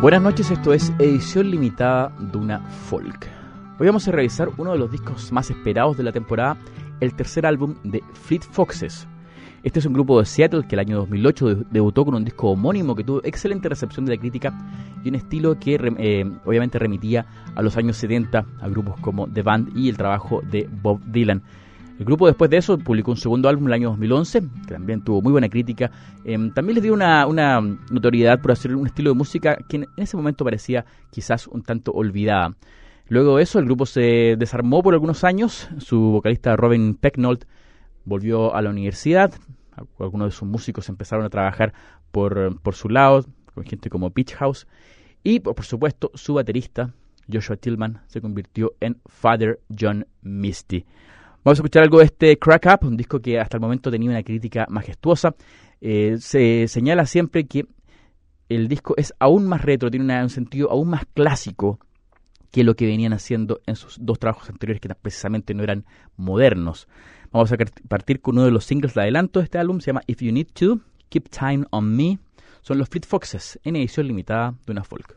Buenas noches, esto es edición limitada de una folk. Hoy vamos a revisar uno de los discos más esperados de la temporada, el tercer álbum de Fleet Foxes. Este es un grupo de Seattle que el año 2008 debutó con un disco homónimo que tuvo excelente recepción de la crítica y un estilo que eh, obviamente remitía a los años 70 a grupos como The Band y el trabajo de Bob Dylan. El grupo después de eso publicó un segundo álbum el año 2011, que también tuvo muy buena crítica. Em, también les dio una, notoriedad por hacer un estilo de música que en ese momento parecía quizás un tanto olvidada. Luego de eso, el grupo se desarmó por algunos años. Su vocalista Robin Pecknold volvió a la universidad. Algunos de sus músicos empezaron a trabajar por, por su lado, con gente como Beach House. Y, por supuesto, su baterista, Joshua Tillman, se convirtió en Father John Misty. Vamos a escuchar algo de este Crack Up, un disco que hasta el momento tenía una crítica majestuosa. Eh, se señala siempre que el disco es aún más retro, tiene un sentido aún más clásico que lo que venían haciendo en sus dos trabajos anteriores, que precisamente no eran modernos. Vamos a partir con uno de los singles de adelanto de este álbum, se llama If You Need To, Keep Time On Me. Son los Fleet Foxes en edición limitada de una folk.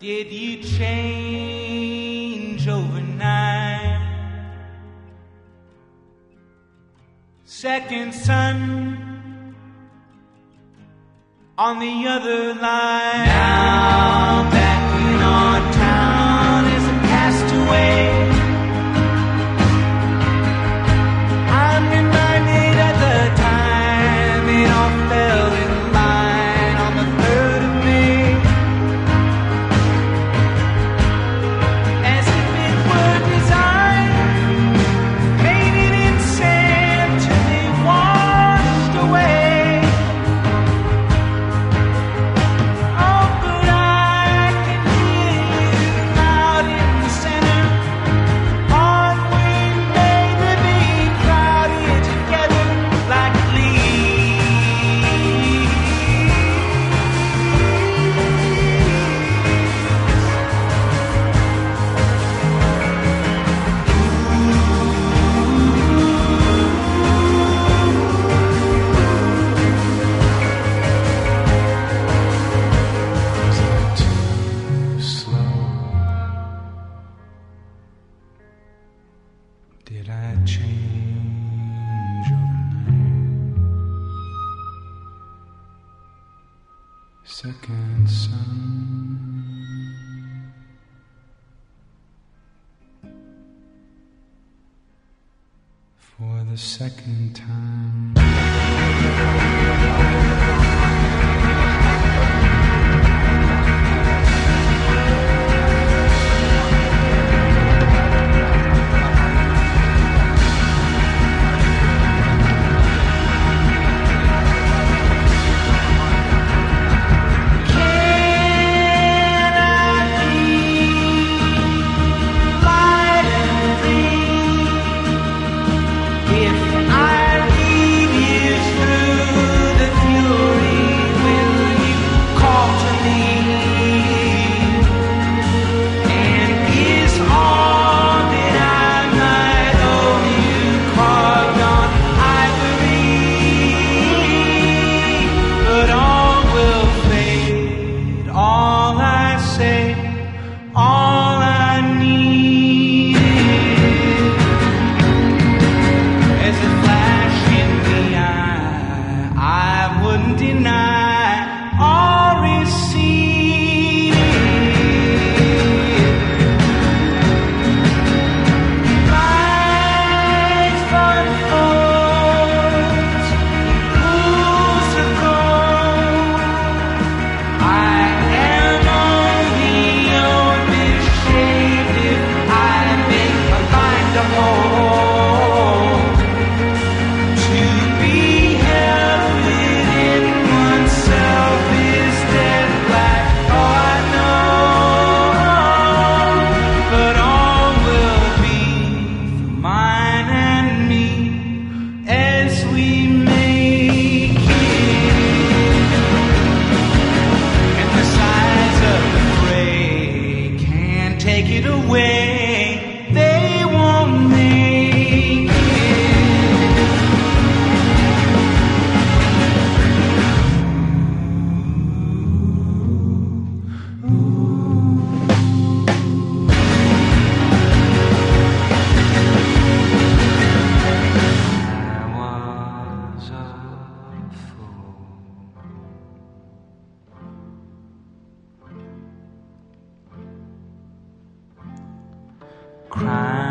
Did you change overnight? Second son on the other line. Now, for the second time. cry.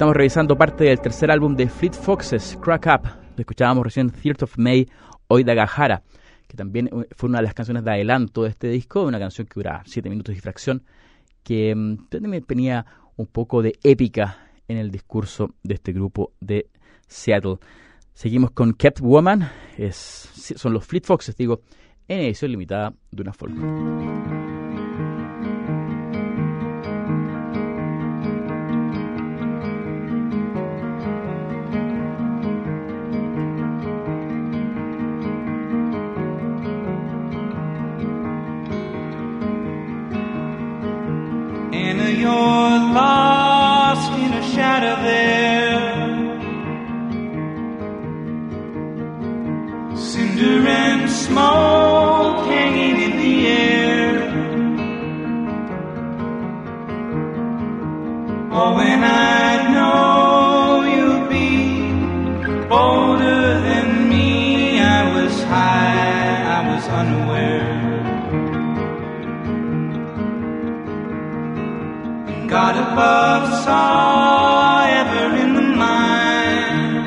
Estamos revisando parte del tercer álbum de Fleet Foxes, Crack Up. Escuchábamos recién Third of May, Hoy de Gajara, que también eh, fue una de las canciones de adelanto de este disco, una canción que dura 7 minutos y fracción, que mm, también tenía un poco de épica en el discurso de este grupo de Seattle. Seguimos con Kept Woman, es, son los Fleet Foxes, digo, en edición limitada de una folk. God above saw ever in the mind.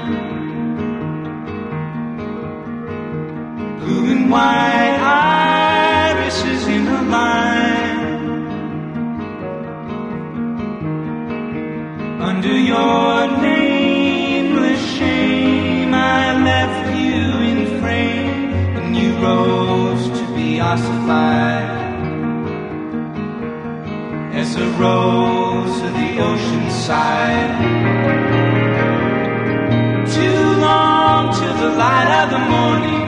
Blue and white irises in a line. Under your nameless shame, I left you in frame, and you rose to be ossified as a rose the ocean side. Too long to the light of the morning.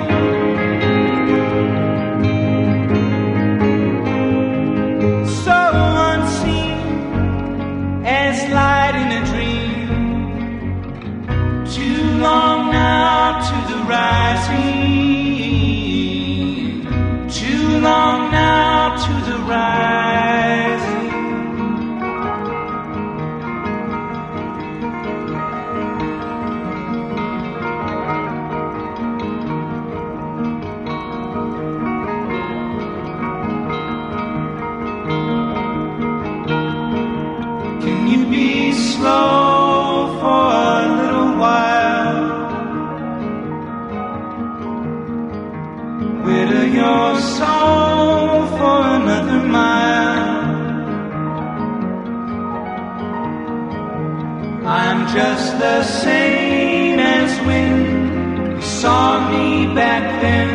Just the same as when you saw me back then,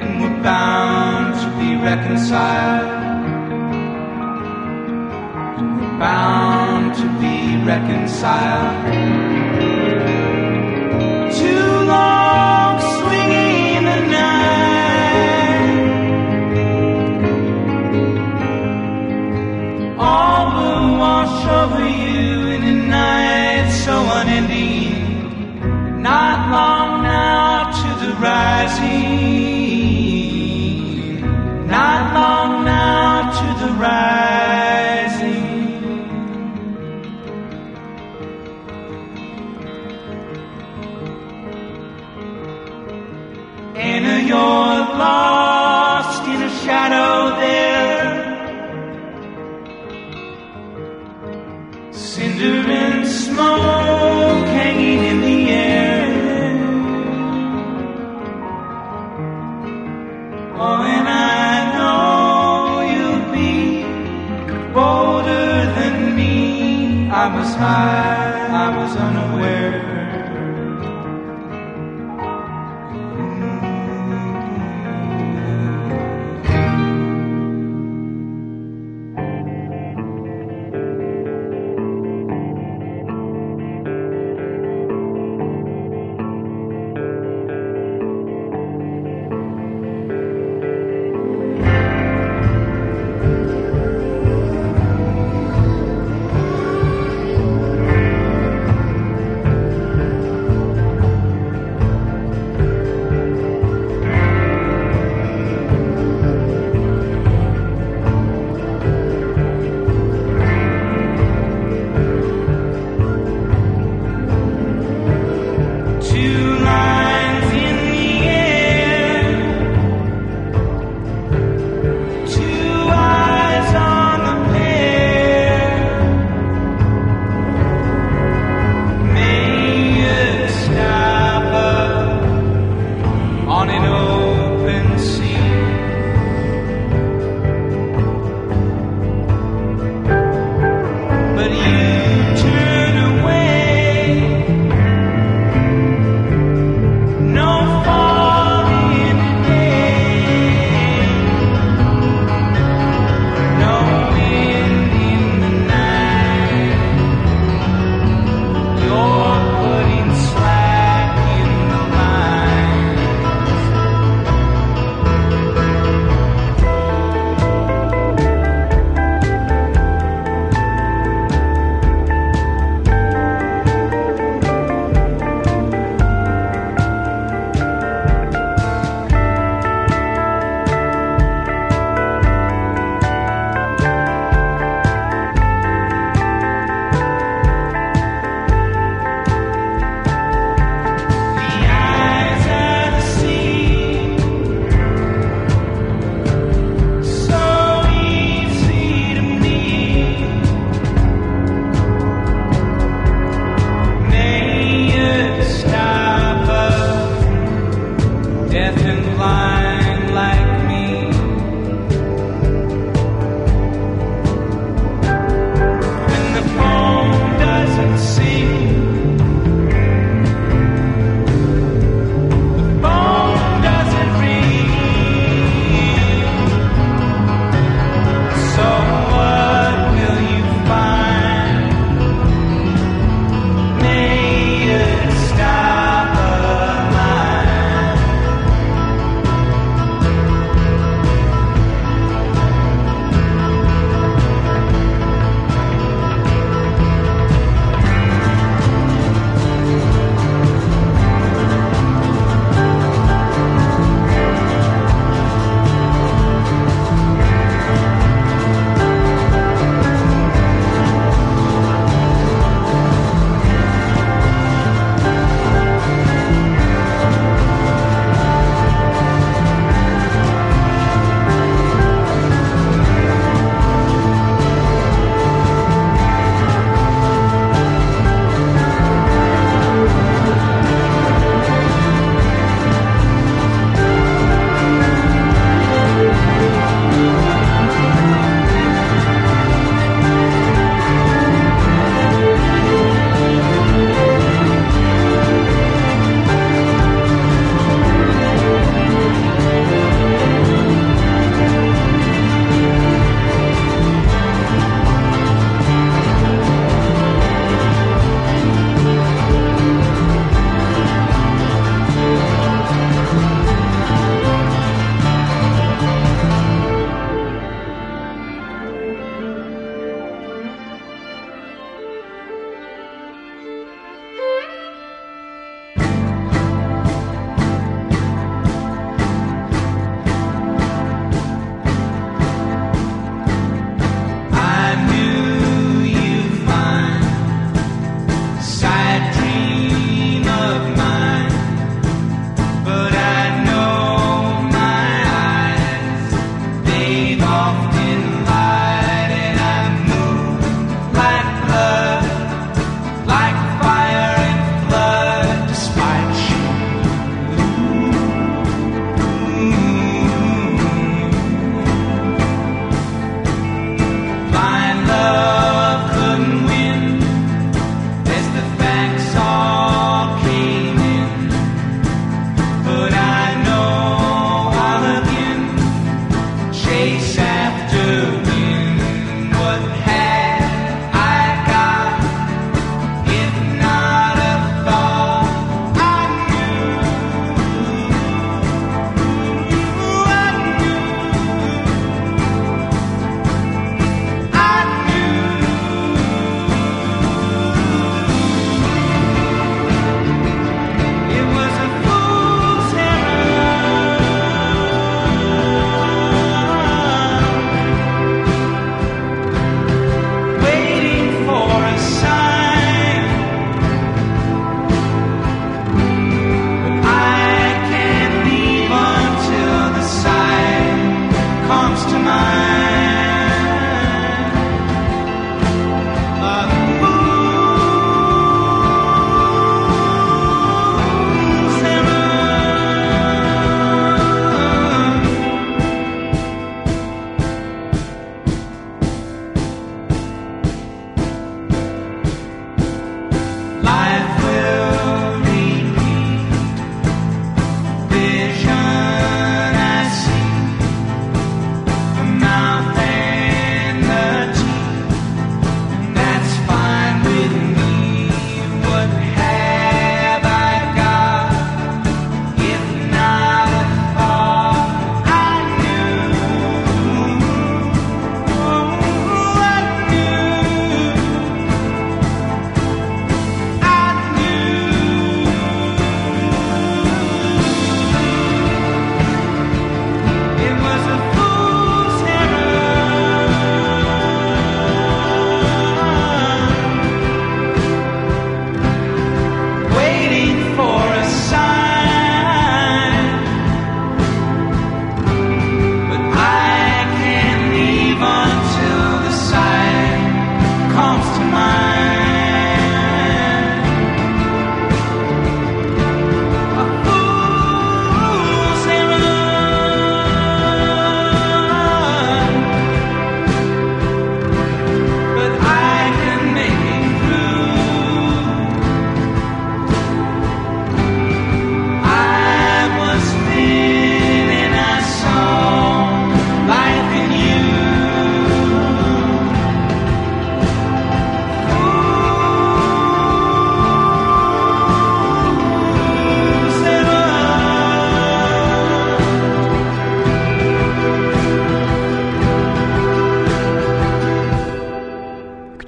and we're bound to be reconciled. And we're bound to be reconciled. Too long you're lost in a shadow there. Cinder and smoke hanging in the air. Oh, and I know you'll be bolder than me. I was high, I was unaware.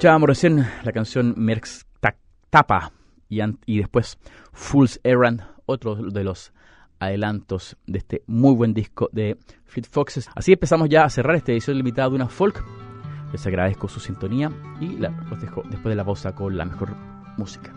Escuchábamos recién la canción Merx Ta- Tapa y, después Fool's Errand, otro de los adelantos de este muy buen disco de Fleet Foxes. Así empezamos ya a cerrar esta edición limitada de una folk. Les agradezco su sintonía y los dejo después de la pausa con la mejor música.